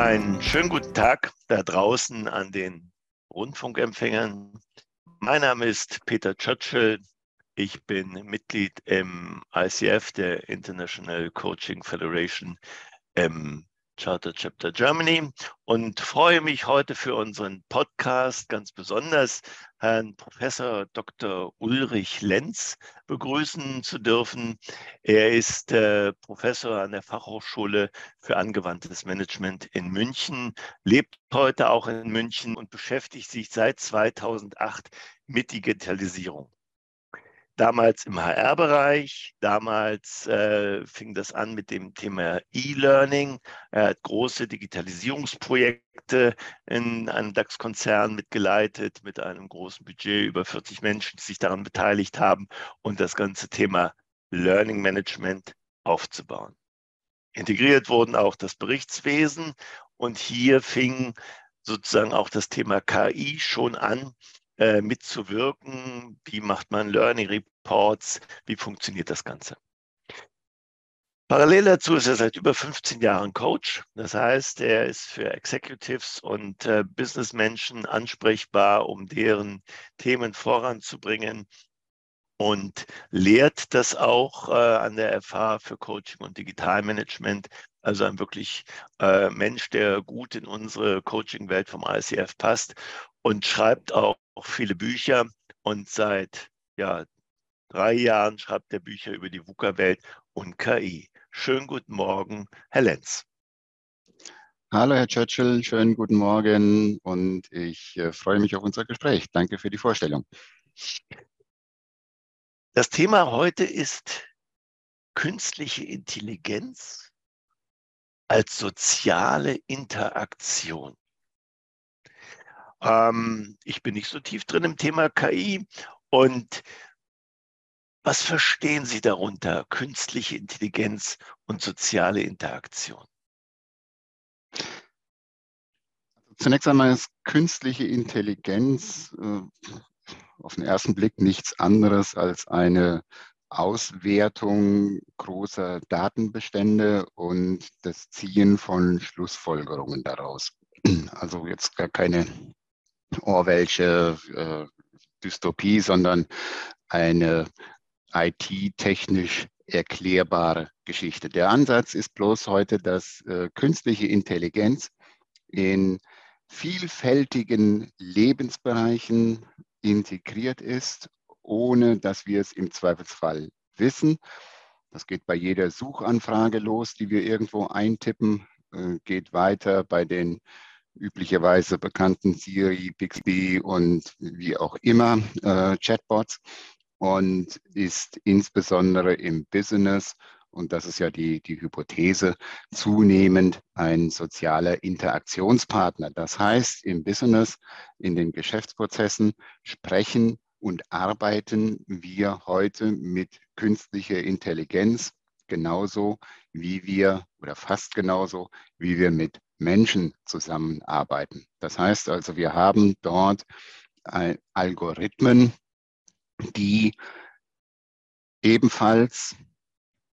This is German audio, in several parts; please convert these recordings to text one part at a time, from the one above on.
Einen schönen guten Tag da draußen an den Rundfunkempfängern. Mein Name ist Peter Churchill. Ich bin Mitglied im ICF, der International Coaching Federation im Charter Chapter Germany und freue mich heute für unseren Podcast ganz besonders Herrn Professor Dr. Ulrich Lenz begrüßen zu dürfen. Er ist äh, Professor an der Fachhochschule für angewandtes Management in München, lebt heute auch in München und beschäftigt sich seit 2008 mit Digitalisierung damals im HR-Bereich. Damals äh, fing das an mit dem Thema E-Learning. Er hat große Digitalisierungsprojekte in einem DAX-Konzern mitgeleitet, mit einem großen Budget, über 40 Menschen, die sich daran beteiligt haben und das ganze Thema Learning Management aufzubauen. Integriert wurden auch das Berichtswesen und hier fing sozusagen auch das Thema KI schon an, äh, mitzuwirken. Wie macht man Learning Reports? Wie funktioniert das Ganze? Parallel dazu ist er seit über 15 Jahren Coach. Das heißt, er ist für Executives und äh, Businessmenschen ansprechbar, um deren Themen voranzubringen und lehrt das auch äh, an der FH für Coaching und Digitalmanagement. Also ein wirklich äh, Mensch, der gut in unsere Coaching-Welt vom ICF passt und schreibt auch auch viele Bücher und seit ja, drei Jahren schreibt er Bücher über die VUCA-Welt und KI. Schönen guten Morgen, Herr Lenz. Hallo, Herr Churchill, schönen guten Morgen und ich äh, freue mich auf unser Gespräch. Danke für die Vorstellung. Das Thema heute ist künstliche Intelligenz als soziale Interaktion. Ähm, ich bin nicht so tief drin im Thema KI. Und was verstehen Sie darunter, künstliche Intelligenz und soziale Interaktion? Zunächst einmal ist künstliche Intelligenz äh, auf den ersten Blick nichts anderes als eine Auswertung großer Datenbestände und das Ziehen von Schlussfolgerungen daraus. Also jetzt gar keine Orwellsche äh, Dystopie, sondern eine IT-technisch erklärbare Geschichte. Der Ansatz ist bloß heute, dass äh, künstliche Intelligenz in vielfältigen Lebensbereichen integriert ist, ohne dass wir es im Zweifelsfall wissen. Das geht bei jeder Suchanfrage los, die wir irgendwo eintippen, äh, geht weiter bei den üblicherweise bekannten Siri, Bixby und wie auch immer äh, Chatbots und ist insbesondere im Business, und das ist ja die, die Hypothese, zunehmend ein sozialer Interaktionspartner. Das heißt, im Business, in den Geschäftsprozessen sprechen und arbeiten wir heute mit künstlicher Intelligenz genauso wie wir oder fast genauso wie wir mit Menschen zusammenarbeiten. Das heißt also, wir haben dort Algorithmen, die ebenfalls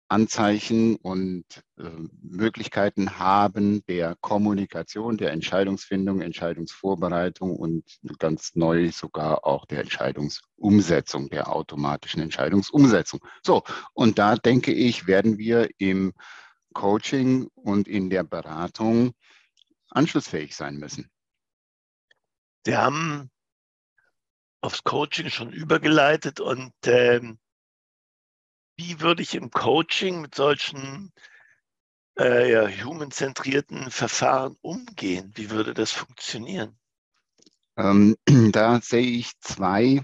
Anzeichen und äh, Möglichkeiten haben der Kommunikation, der Entscheidungsfindung, Entscheidungsvorbereitung und ganz neu sogar auch der Entscheidungsumsetzung, der automatischen Entscheidungsumsetzung. So, und da denke ich, werden wir im Coaching und in der Beratung anschlussfähig sein müssen. Sie haben aufs Coaching schon übergeleitet und ähm, wie würde ich im Coaching mit solchen äh, ja, human-zentrierten Verfahren umgehen? Wie würde das funktionieren? Ähm, da sehe ich zwei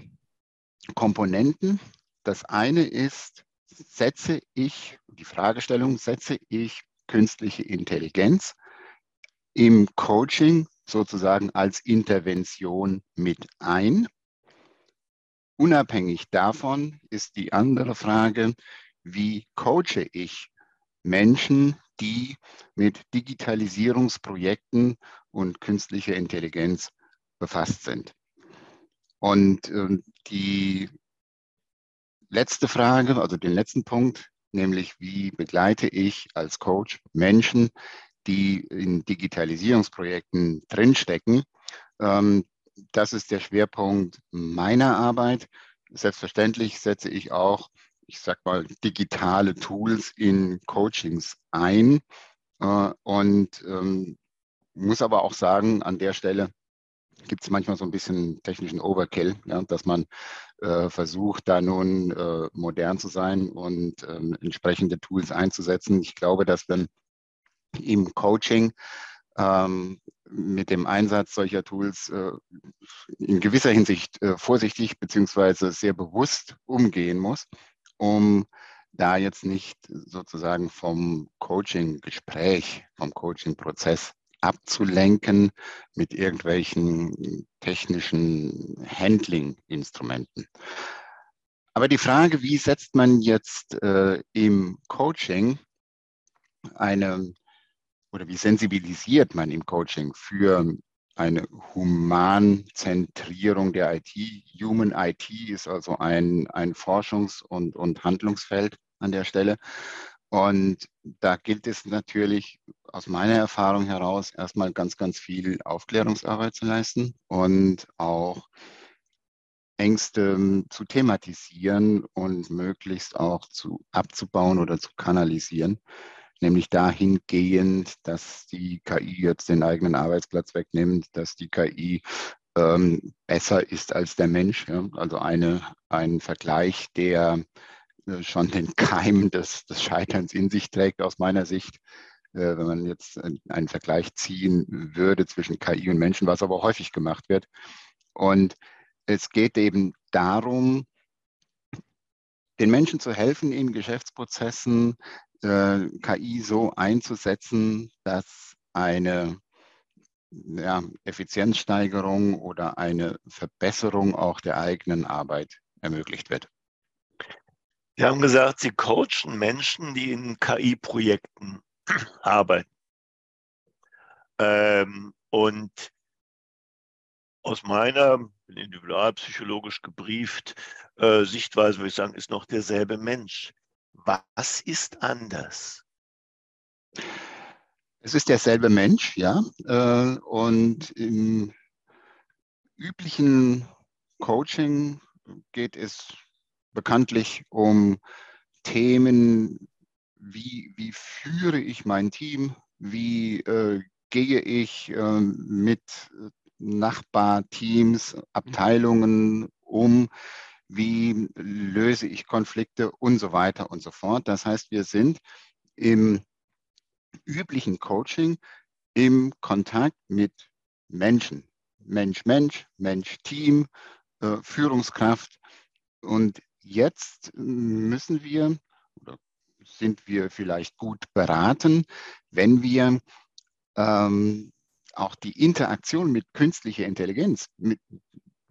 Komponenten. Das eine ist, setze ich, die Fragestellung, setze ich künstliche Intelligenz im Coaching sozusagen als Intervention mit ein. Unabhängig davon ist die andere Frage, wie coache ich Menschen, die mit Digitalisierungsprojekten und künstlicher Intelligenz befasst sind. Und äh, die letzte Frage, also den letzten Punkt, nämlich wie begleite ich als Coach Menschen, die in Digitalisierungsprojekten drinstecken. Ähm, das ist der Schwerpunkt meiner Arbeit. Selbstverständlich setze ich auch, ich sag mal, digitale Tools in Coachings ein äh, und ähm, muss aber auch sagen, an der Stelle gibt es manchmal so ein bisschen technischen Overkill, ja, dass man äh, versucht, da nun äh, modern zu sein und ähm, entsprechende Tools einzusetzen. Ich glaube, dass wenn im Coaching ähm, mit dem Einsatz solcher Tools äh, in gewisser Hinsicht äh, vorsichtig beziehungsweise sehr bewusst umgehen muss, um da jetzt nicht sozusagen vom Coaching-Gespräch, vom Coaching-Prozess abzulenken mit irgendwelchen technischen Handling-Instrumenten. Aber die Frage, wie setzt man jetzt äh, im Coaching eine oder wie sensibilisiert man im Coaching für eine Humanzentrierung der IT? Human IT ist also ein, ein Forschungs- und, und Handlungsfeld an der Stelle. Und da gilt es natürlich aus meiner Erfahrung heraus erstmal ganz, ganz viel Aufklärungsarbeit zu leisten und auch Ängste zu thematisieren und möglichst auch zu abzubauen oder zu kanalisieren, nämlich dahingehend, dass die KI jetzt den eigenen Arbeitsplatz wegnimmt, dass die KI ähm, besser ist als der Mensch. Ja? Also eine, ein Vergleich, der äh, schon den Keim des, des Scheiterns in sich trägt, aus meiner Sicht, äh, wenn man jetzt einen Vergleich ziehen würde zwischen KI und Menschen, was aber häufig gemacht wird. Und es geht eben darum, den Menschen zu helfen, in Geschäftsprozessen äh, KI so einzusetzen, dass eine ja, Effizienzsteigerung oder eine Verbesserung auch der eigenen Arbeit ermöglicht wird. Sie haben gesagt, Sie coachen Menschen, die in KI-Projekten arbeiten. Ähm, und aus meiner individualpsychologisch gebrieft äh, Sichtweise würde ich sagen, ist noch derselbe Mensch. Was ist anders? Es ist derselbe Mensch, ja. Äh, und im üblichen Coaching geht es bekanntlich um Themen, wie, wie führe ich mein Team, wie äh, gehe ich äh, mit Nachbarteams, Abteilungen um, wie löse ich Konflikte und so weiter und so fort. Das heißt, wir sind im üblichen Coaching im Kontakt mit Menschen, Mensch, Mensch, Mensch, Team, äh, Führungskraft. Und jetzt müssen wir oder sind wir vielleicht gut beraten, wenn wir ähm, auch die Interaktion mit künstlicher Intelligenz, mit,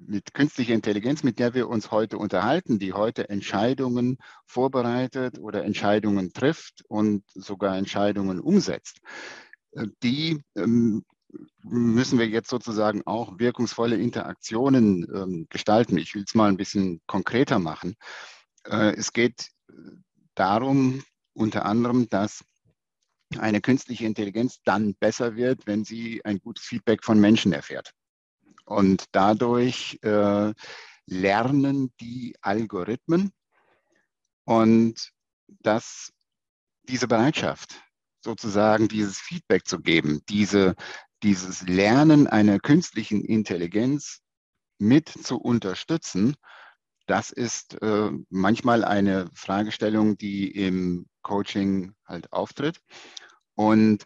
mit künstlicher Intelligenz, mit der wir uns heute unterhalten, die heute Entscheidungen vorbereitet oder Entscheidungen trifft und sogar Entscheidungen umsetzt, äh, die ähm, müssen wir jetzt sozusagen auch wirkungsvolle Interaktionen ähm, gestalten. Ich will es mal ein bisschen konkreter machen. Äh, es geht äh, darum, unter anderem, dass eine künstliche Intelligenz dann besser wird, wenn sie ein gutes Feedback von Menschen erfährt. Und dadurch äh, lernen die Algorithmen und dass diese Bereitschaft, sozusagen dieses Feedback zu geben, diese, dieses Lernen einer künstlichen Intelligenz mit zu unterstützen, das ist äh, manchmal eine Fragestellung, die im Coaching halt auftritt. Und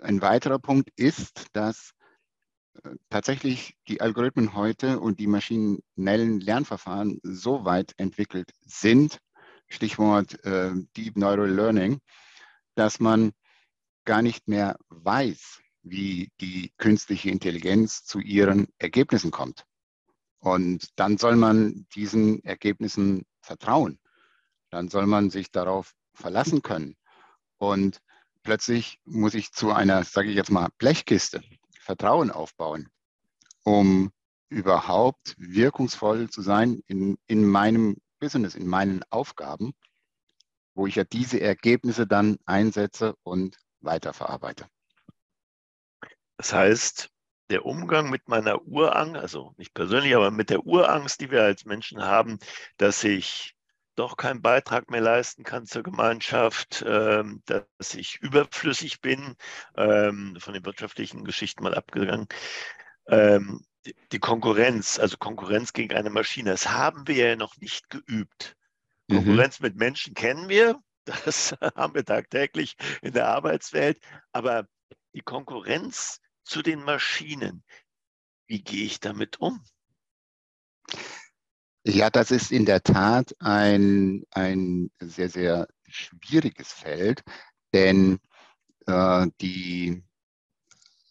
ein weiterer Punkt ist, dass tatsächlich die Algorithmen heute und die maschinellen Lernverfahren so weit entwickelt sind, Stichwort äh, Deep Neural Learning, dass man gar nicht mehr weiß, wie die künstliche Intelligenz zu ihren Ergebnissen kommt. Und dann soll man diesen Ergebnissen vertrauen. Dann soll man sich darauf verlassen können. Und plötzlich muss ich zu einer, sage ich jetzt mal, Blechkiste Vertrauen aufbauen, um überhaupt wirkungsvoll zu sein in, in meinem Business, in meinen Aufgaben, wo ich ja diese Ergebnisse dann einsetze und weiterverarbeite. Das heißt, der Umgang mit meiner Urangst, also nicht persönlich, aber mit der Urangst, die wir als Menschen haben, dass ich doch keinen Beitrag mehr leisten kann zur Gemeinschaft, ähm, dass ich überflüssig bin, ähm, von den wirtschaftlichen Geschichten mal abgegangen. Ähm, die Konkurrenz, also Konkurrenz gegen eine Maschine, das haben wir ja noch nicht geübt. Mhm. Konkurrenz mit Menschen kennen wir, das haben wir tagtäglich in der Arbeitswelt, aber die Konkurrenz zu den Maschinen, wie gehe ich damit um? Ja, das ist in der Tat ein, ein sehr, sehr schwieriges Feld, denn äh, die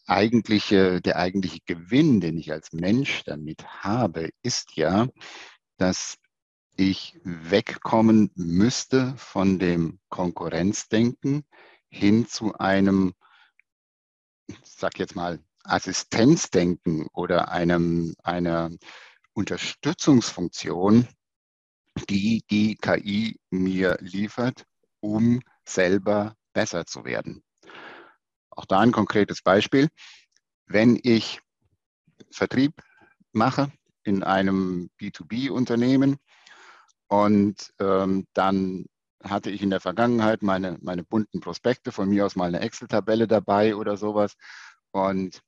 eigentliche, der eigentliche Gewinn, den ich als Mensch damit habe, ist ja, dass ich wegkommen müsste von dem Konkurrenzdenken hin zu einem, ich sag jetzt mal, Assistenzdenken oder einem, einer Unterstützungsfunktion, die die KI mir liefert, um selber besser zu werden. Auch da ein konkretes Beispiel. Wenn ich Vertrieb mache in einem B2B-Unternehmen und ähm, dann hatte ich in der Vergangenheit meine, meine bunten Prospekte, von mir aus mal eine Excel-Tabelle dabei oder sowas. Und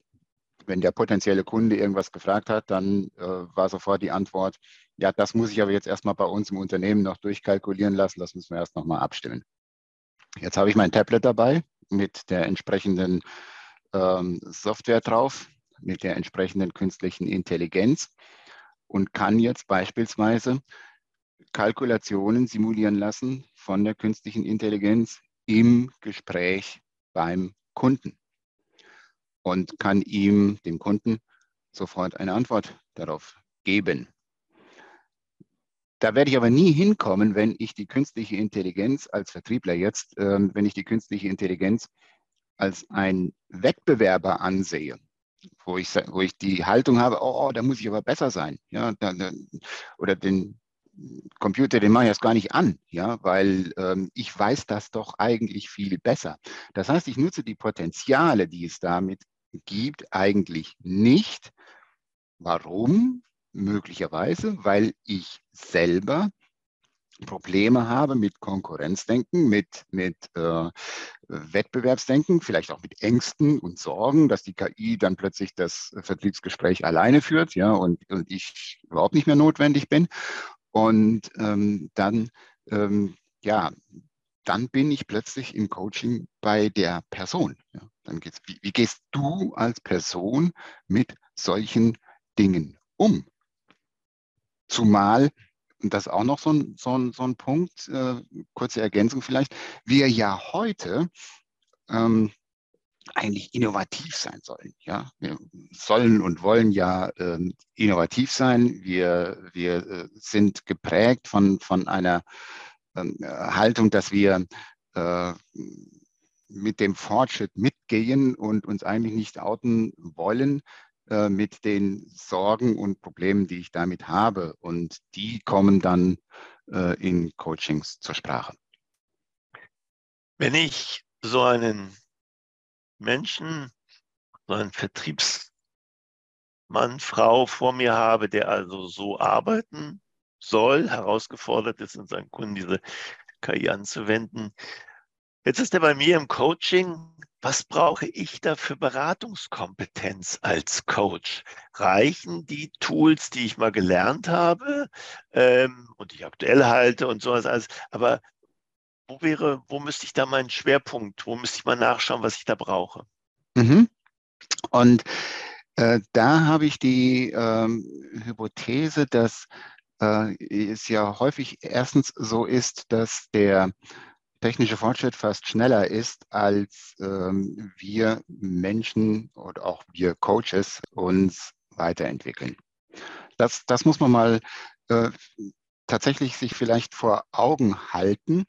wenn der potenzielle Kunde irgendwas gefragt hat, dann äh, war sofort die Antwort, ja, das muss ich aber jetzt erstmal bei uns im Unternehmen noch durchkalkulieren lassen, das müssen wir erst nochmal abstimmen. Jetzt habe ich mein Tablet dabei mit der entsprechenden ähm, Software drauf, mit der entsprechenden künstlichen Intelligenz und kann jetzt beispielsweise Kalkulationen simulieren lassen von der künstlichen Intelligenz im Gespräch beim Kunden und kann ihm, dem Kunden, sofort eine Antwort darauf geben. Da werde ich aber nie hinkommen, wenn ich die künstliche Intelligenz als Vertriebler jetzt, äh, wenn ich die künstliche Intelligenz als ein Wettbewerber ansehe, wo ich, wo ich die Haltung habe, oh, oh da muss ich aber besser sein. Ja, da, da, oder den Computer, den mache ich erst gar nicht an, ja, weil ähm, ich weiß das doch eigentlich viel besser. Das heißt, ich nutze die Potenziale, die es damit gibt, eigentlich nicht. Warum? Möglicherweise, weil ich selber Probleme habe mit Konkurrenzdenken, mit, mit äh, Wettbewerbsdenken, vielleicht auch mit Ängsten und Sorgen, dass die KI dann plötzlich das Vertriebsgespräch alleine führt, ja, und, und ich überhaupt nicht mehr notwendig bin. Und ähm, dann, ähm, ja, dann bin ich plötzlich im Coaching bei der Person. Ja. Dann geht's, wie, wie gehst du als Person mit solchen Dingen um? Zumal, und das ist auch noch so ein, so ein, so ein Punkt, äh, kurze Ergänzung vielleicht, wir ja heute ähm, eigentlich innovativ sein sollen. Ja? Wir sollen und wollen ja äh, innovativ sein. Wir, wir äh, sind geprägt von, von einer ähm, Haltung, dass wir äh, mit dem Fortschritt mitgehen und uns eigentlich nicht outen wollen äh, mit den Sorgen und Problemen, die ich damit habe. Und die kommen dann äh, in Coachings zur Sprache. Wenn ich so einen Menschen, so einen Vertriebsmann, Frau vor mir habe, der also so arbeiten soll, herausgefordert ist, in seinen Kunden diese KI anzuwenden. Jetzt ist er bei mir im Coaching. Was brauche ich da für Beratungskompetenz als Coach? Reichen die Tools, die ich mal gelernt habe ähm, und die ich aktuell halte und sowas alles? Aber wo wäre, wo müsste ich da meinen Schwerpunkt, wo müsste ich mal nachschauen, was ich da brauche? Mhm. Und äh, da habe ich die ähm, Hypothese, dass äh, es ja häufig erstens so ist, dass der technische Fortschritt fast schneller ist, als ähm, wir Menschen oder auch wir Coaches uns weiterentwickeln. Das, das muss man mal äh, tatsächlich sich vielleicht vor Augen halten.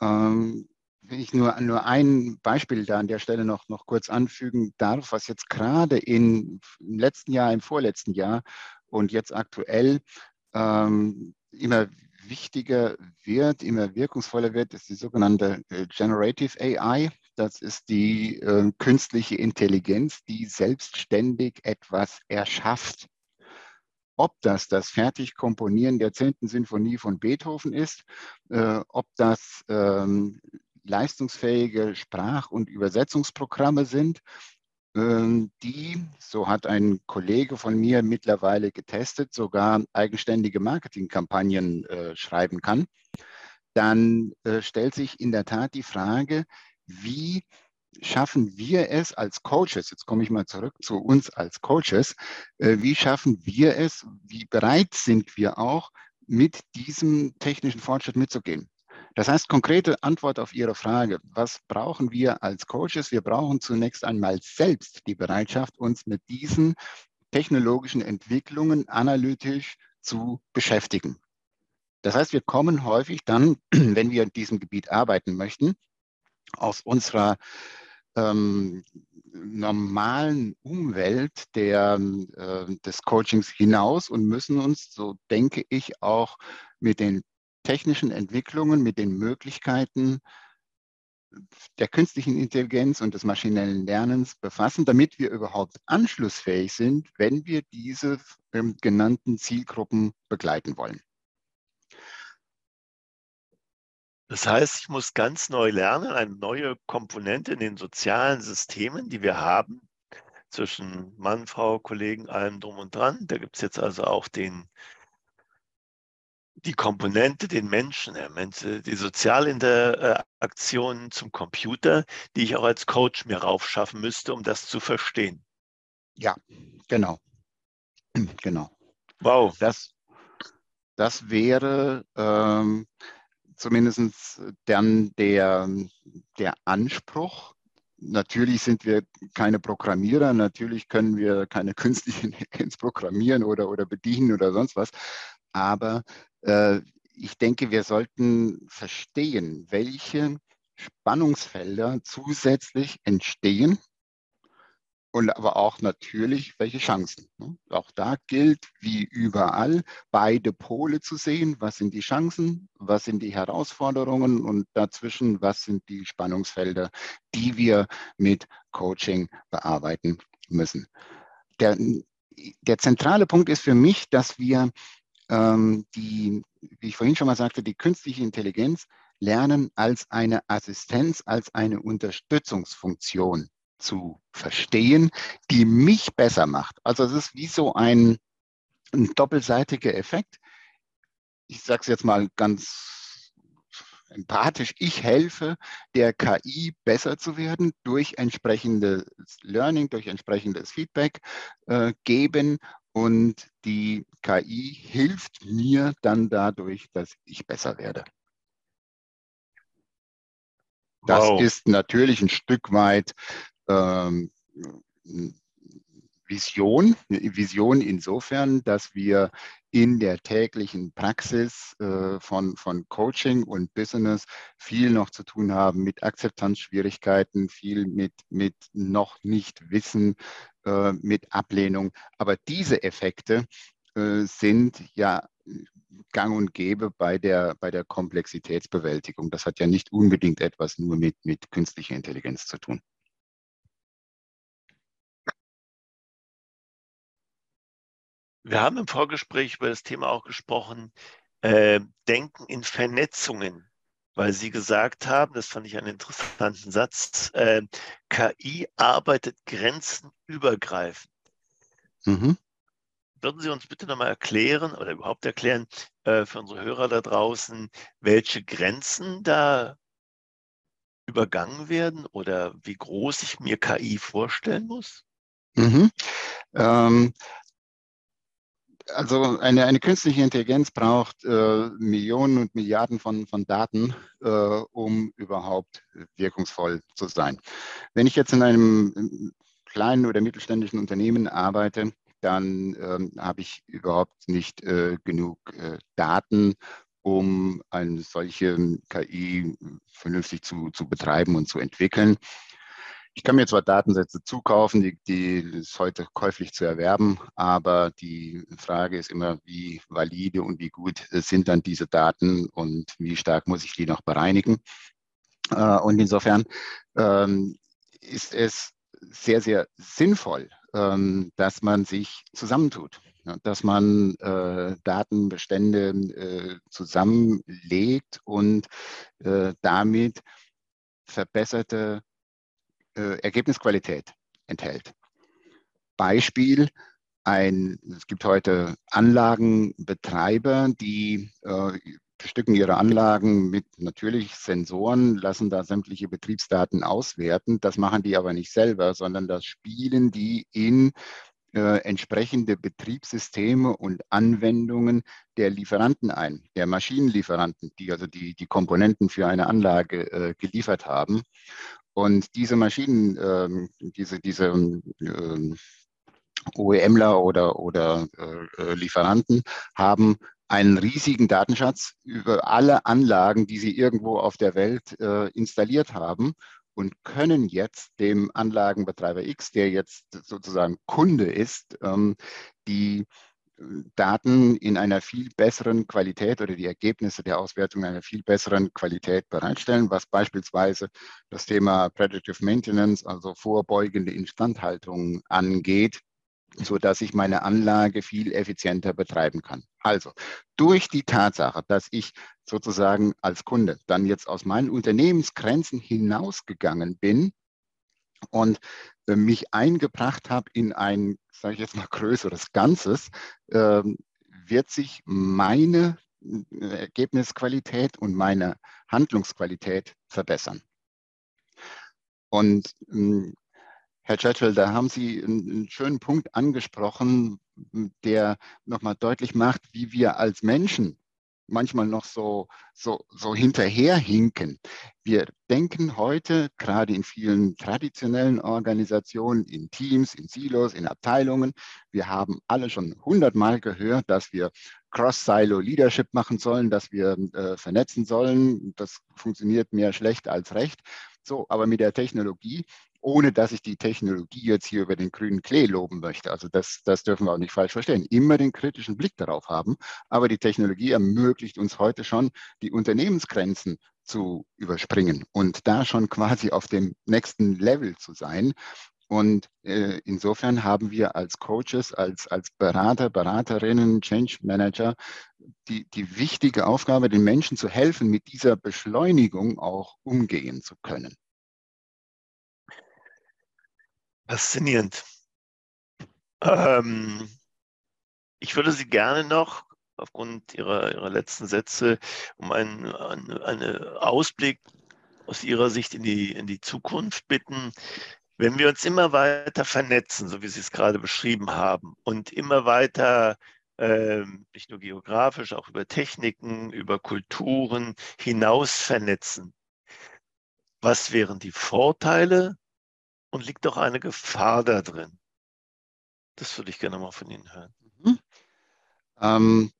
Ähm, wenn ich nur, nur ein Beispiel da an der Stelle noch, noch kurz anfügen darf, was jetzt gerade in, im letzten Jahr, im vorletzten Jahr und jetzt aktuell ähm, immer wichtiger wird, immer wirkungsvoller wird, ist die sogenannte äh, Generative AI. Das ist die äh, künstliche Intelligenz, die selbstständig etwas erschafft. Ob das das Fertigkomponieren der 10. Sinfonie von Beethoven ist, äh, ob das ähm, leistungsfähige Sprach- und Übersetzungsprogramme sind, die, so hat ein Kollege von mir mittlerweile getestet, sogar eigenständige Marketingkampagnen äh, schreiben kann, dann äh, stellt sich in der Tat die Frage, wie schaffen wir es als Coaches, jetzt komme ich mal zurück zu uns als Coaches, äh, wie schaffen wir es, wie bereit sind wir auch, mit diesem technischen Fortschritt mitzugehen? Das heißt, konkrete Antwort auf Ihre Frage, was brauchen wir als Coaches? Wir brauchen zunächst einmal selbst die Bereitschaft, uns mit diesen technologischen Entwicklungen analytisch zu beschäftigen. Das heißt, wir kommen häufig dann, wenn wir in diesem Gebiet arbeiten möchten, aus unserer ähm, normalen Umwelt der, äh, des Coachings hinaus und müssen uns, so denke ich, auch mit den technischen Entwicklungen, mit den Möglichkeiten der künstlichen Intelligenz und des maschinellen Lernens befassen, damit wir überhaupt anschlussfähig sind, wenn wir diese ähm, genannten Zielgruppen begleiten wollen. Das heißt, ich muss ganz neu lernen, eine neue Komponente in den sozialen Systemen, die wir haben, zwischen Mann, Frau, Kollegen, allem drum und dran. Da gibt es jetzt also auch den die Komponente, den Menschen, die Sozialinteraktionen zum Computer, die ich auch als Coach mir raufschaffen müsste, um das zu verstehen. Ja, genau. Genau. Wow. Das, das wäre ähm, zumindest dann der, der Anspruch. Natürlich sind wir keine Programmierer, natürlich können wir keine künstliche Intelligenz programmieren oder, oder bedienen oder sonst was, aber äh, ich denke, wir sollten verstehen, welche Spannungsfelder zusätzlich entstehen und aber auch natürlich welche Chancen. Ne? Auch da gilt, wie überall, beide Pole zu sehen. Was sind die Chancen, was sind die Herausforderungen und dazwischen, was sind die Spannungsfelder, die wir mit Coaching bearbeiten müssen. Der, der zentrale Punkt ist für mich, dass wir die, wie ich vorhin schon mal sagte, die künstliche Intelligenz lernen als eine Assistenz, als eine Unterstützungsfunktion zu verstehen, die mich besser macht. Also es ist wie so ein, ein doppelseitiger Effekt. Ich sage es jetzt mal ganz empathisch, ich helfe der KI besser zu werden durch entsprechendes Learning, durch entsprechendes Feedback äh, geben und die KI hilft mir dann dadurch, dass ich besser werde. Das wow. ist natürlich ein Stück weit ähm, Vision. Vision insofern, dass wir in der täglichen Praxis äh, von, von Coaching und Business viel noch zu tun haben mit Akzeptanzschwierigkeiten, viel mit, mit noch nicht Wissen, äh, mit Ablehnung. Aber diese Effekte äh, sind ja gang und gäbe bei der, bei der Komplexitätsbewältigung. Das hat ja nicht unbedingt etwas nur mit, mit künstlicher Intelligenz zu tun. Wir haben im Vorgespräch über das Thema auch gesprochen, äh, Denken in Vernetzungen, weil Sie gesagt haben, das fand ich einen interessanten Satz, äh, KI arbeitet grenzenübergreifend. Mhm. Würden Sie uns bitte nochmal erklären oder überhaupt erklären äh, für unsere Hörer da draußen, welche Grenzen da übergangen werden oder wie groß ich mir KI vorstellen muss? Mhm. Ähm, also eine, eine künstliche Intelligenz braucht äh, Millionen und Milliarden von, von Daten, äh, um überhaupt wirkungsvoll zu sein. Wenn ich jetzt in einem kleinen oder mittelständischen Unternehmen arbeite, dann ähm, habe ich überhaupt nicht äh, genug äh, Daten, um eine solche KI vernünftig zu, zu betreiben und zu entwickeln. Ich kann mir zwar Datensätze zukaufen, die, die ist heute käuflich zu erwerben, aber die Frage ist immer, wie valide und wie gut sind dann diese Daten und wie stark muss ich die noch bereinigen. Äh, und insofern ähm, ist es sehr, sehr sinnvoll, ähm, dass man sich zusammentut, dass man äh, Datenbestände äh, zusammenlegt und damit verbesserte äh, Ergebnisqualität enthält. Beispiel, ein, es gibt heute Anlagenbetreiber, die äh, bestücken ihre Anlagen mit natürlich Sensoren, lassen da sämtliche Betriebsdaten auswerten. Das machen die aber nicht selber, sondern das spielen die in äh, entsprechende Betriebssysteme und Anwendungen der Lieferanten ein, der Maschinenlieferanten, die also die, die Komponenten für eine Anlage äh, geliefert haben. Und diese Maschinen, ähm, diese, diese ähm, OEMler oder, oder äh, Lieferanten haben einen riesigen Datenschatz über alle Anlagen, die sie irgendwo auf der Welt äh, installiert haben und können jetzt dem Anlagenbetreiber X, der jetzt sozusagen Kunde ist, ähm, die äh, Daten in einer viel besseren Qualität oder die Ergebnisse der Auswertung in einer viel besseren Qualität bereitstellen, was beispielsweise das Thema Predictive Maintenance, also vorbeugende Instandhaltung angeht so dass ich meine Anlage viel effizienter betreiben kann. Also durch die Tatsache, dass ich sozusagen als Kunde dann jetzt aus meinen Unternehmensgrenzen hinausgegangen bin und äh, mich eingebracht habe in ein, sage ich jetzt mal, größeres Ganzes, äh, wird sich meine äh, Ergebnisqualität und meine Handlungsqualität verbessern. Und ähm, Herr Churchill, da haben Sie einen, schönen Punkt angesprochen, der nochmal deutlich macht, wie wir als Menschen manchmal noch so, so, so hinterherhinken. Wir denken heute gerade in vielen traditionellen Organisationen, in Teams, in Silos, in Abteilungen, wir haben alle schon hundertmal gehört, dass wir Cross-Silo-Leadership machen sollen, dass wir äh, vernetzen sollen. Das funktioniert mehr schlecht als recht. So, aber mit der Technologie ohne dass ich die Technologie jetzt hier über den grünen Klee loben möchte. Also das, das dürfen wir auch nicht falsch verstehen. Immer den kritischen Blick darauf haben. Aber die Technologie ermöglicht uns heute schon, die Unternehmensgrenzen zu überspringen und da schon quasi auf dem nächsten Level zu sein. Und äh, insofern haben wir als Coaches, als, als Berater, Beraterinnen, Change Manager die, die wichtige Aufgabe, den Menschen zu helfen, mit dieser Beschleunigung auch umgehen zu können. Faszinierend. Ähm, ich würde Sie gerne noch aufgrund Ihrer, Ihrer letzten Sätze um einen, einen, Ausblick aus Ihrer Sicht in die, in die Zukunft bitten. Wenn wir uns immer weiter vernetzen, so wie Sie es gerade beschrieben haben, und immer weiter äh, nicht nur geografisch, auch über Techniken, über Kulturen hinaus vernetzen, was wären die Vorteile und liegt doch eine Gefahr da drin? Das würde ich gerne mal von Ihnen hören. Mhm. Ähm,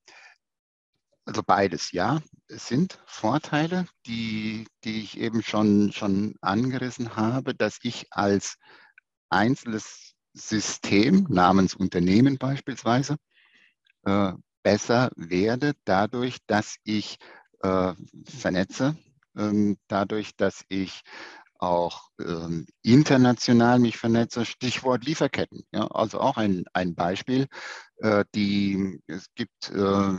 also beides, ja. Es sind Vorteile, die, die ich eben schon, schon angerissen habe, dass ich als einzelnes System namens Unternehmen beispielsweise äh, besser werde, dadurch, dass ich äh, vernetze, äh, dadurch, dass ich auch ähm, international mich vernetze. Stichwort Lieferketten. Ja, also auch ein, ein Beispiel. Äh, die, es gibt äh,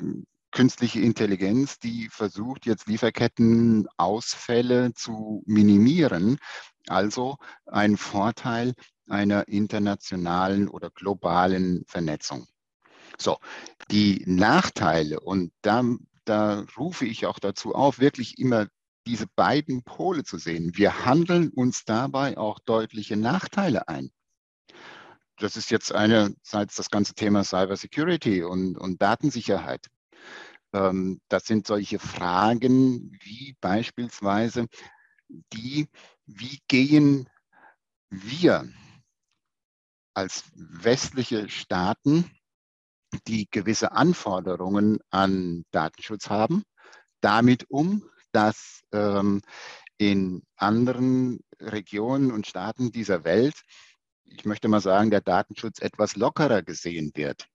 künstliche Intelligenz, die versucht jetzt Lieferkettenausfälle zu minimieren. Also ein Vorteil einer internationalen oder globalen Vernetzung. So, die Nachteile, und da, da rufe ich auch dazu auf, wirklich immer diese beiden Pole zu sehen. Wir handeln uns dabei auch deutliche Nachteile ein. Das ist jetzt einerseits das ganze Thema Cybersecurity und, und Datensicherheit. Ähm, das sind solche Fragen wie beispielsweise die, wie gehen wir als westliche Staaten, die gewisse Anforderungen an Datenschutz haben, damit um, dass ähm, in anderen Regionen und Staaten dieser Welt, ich möchte mal sagen, der Datenschutz etwas lockerer gesehen wird.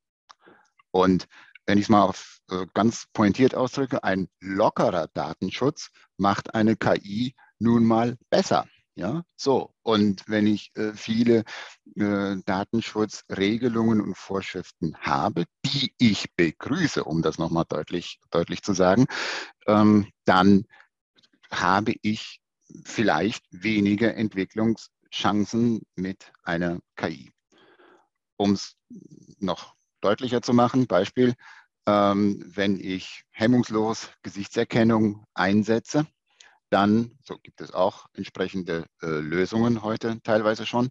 Und wenn ich es mal auf, äh, ganz pointiert ausdrücke, ein lockerer Datenschutz macht eine KI nun mal besser. Ja, so. Und wenn ich äh, viele äh, Datenschutzregelungen und Vorschriften habe, die ich begrüße, um das nochmal deutlich, deutlich zu sagen, ähm, dann habe ich vielleicht weniger Entwicklungschancen mit einer KI. Um es noch deutlicher zu machen, Beispiel, ähm, wenn ich hemmungslos Gesichtserkennung einsetze, dann, so gibt es auch entsprechende äh, Lösungen heute teilweise schon,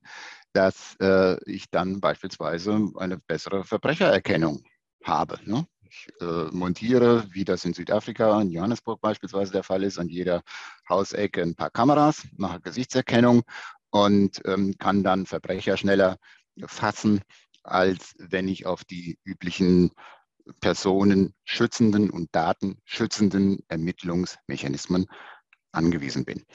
dass äh, ich dann beispielsweise eine bessere Verbrechererkennung habe. Ne? Ich äh, montiere, wie das in Südafrika, in Johannesburg beispielsweise der Fall ist, an jeder Hausecke ein paar Kameras, mache Gesichtserkennung und ähm, kann dann Verbrecher schneller fassen, als wenn ich auf die üblichen personenschützenden und datenschützenden Ermittlungsmechanismen angewiesen bin.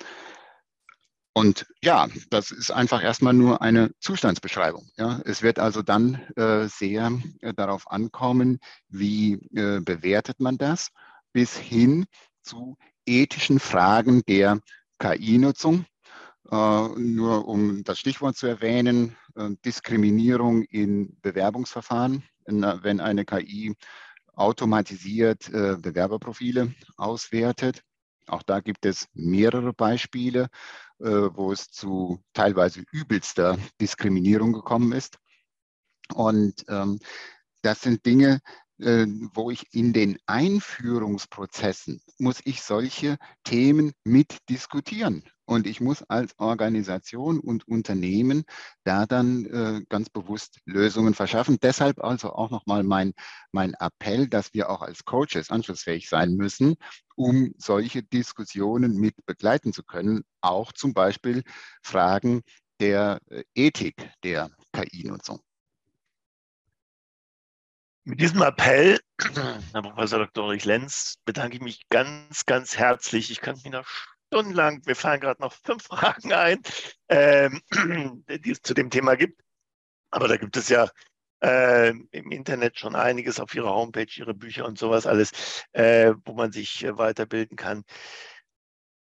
Und ja, das ist einfach erstmal nur eine Zustandsbeschreibung. Ja. Es wird also dann äh, sehr äh, darauf ankommen, wie äh, bewertet man das, bis hin zu ethischen Fragen der KI-Nutzung. Äh, nur um das Stichwort zu erwähnen, äh, Diskriminierung in Bewerbungsverfahren, wenn eine KI automatisiert äh, Bewerberprofile auswertet auch da gibt es mehrere Beispiele, äh, wo es zu teilweise übelster Diskriminierung gekommen ist. Und ähm, das sind Dinge, äh, wo ich in den Einführungsprozessen muss ich solche Themen mit diskutieren. Und ich muss als Organisation und Unternehmen da dann äh, ganz bewusst Lösungen verschaffen. Deshalb also auch nochmal mein, mein Appell, dass wir auch als Coaches anschlussfähig sein müssen, um solche Diskussionen mit begleiten zu können. Auch zum Beispiel Fragen der äh, Ethik der KI-Nutzung. Mit diesem Appell, Herr Professor Dr. Ulrich Lenz, bedanke ich mich ganz, ganz herzlich. Ich könnte mich noch stundenlang, wir fallen gerade noch fünf Fragen ein, ähm, die es zu dem Thema gibt. Aber da gibt es ja äh, im Internet schon einiges auf Ihrer Homepage, Ihre Bücher und sowas alles, äh, wo man sich äh, weiterbilden kann.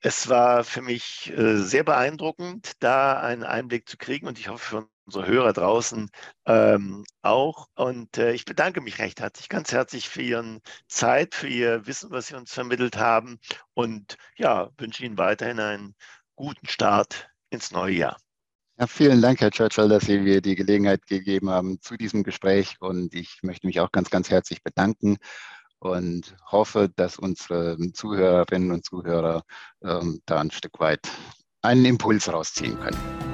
Es war für mich äh, sehr beeindruckend, da einen Einblick zu kriegen und ich hoffe für unsere Hörer draußen ähm, auch. Und äh, ich bedanke mich recht herzlich, ganz herzlich für Ihren Zeit, für Ihr Wissen, was Sie uns vermittelt haben und ja, wünsche Ihnen weiterhin einen guten Start ins neue Jahr. Ja, vielen Dank, Herr Churchill, dass Sie mir die Gelegenheit gegeben haben zu diesem Gespräch und ich möchte mich auch ganz, ganz herzlich bedanken und hoffe, dass unsere Zuhörerinnen und Zuhörer ähm, da ein Stück weit einen Impuls rausziehen können.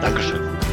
Dankeschön.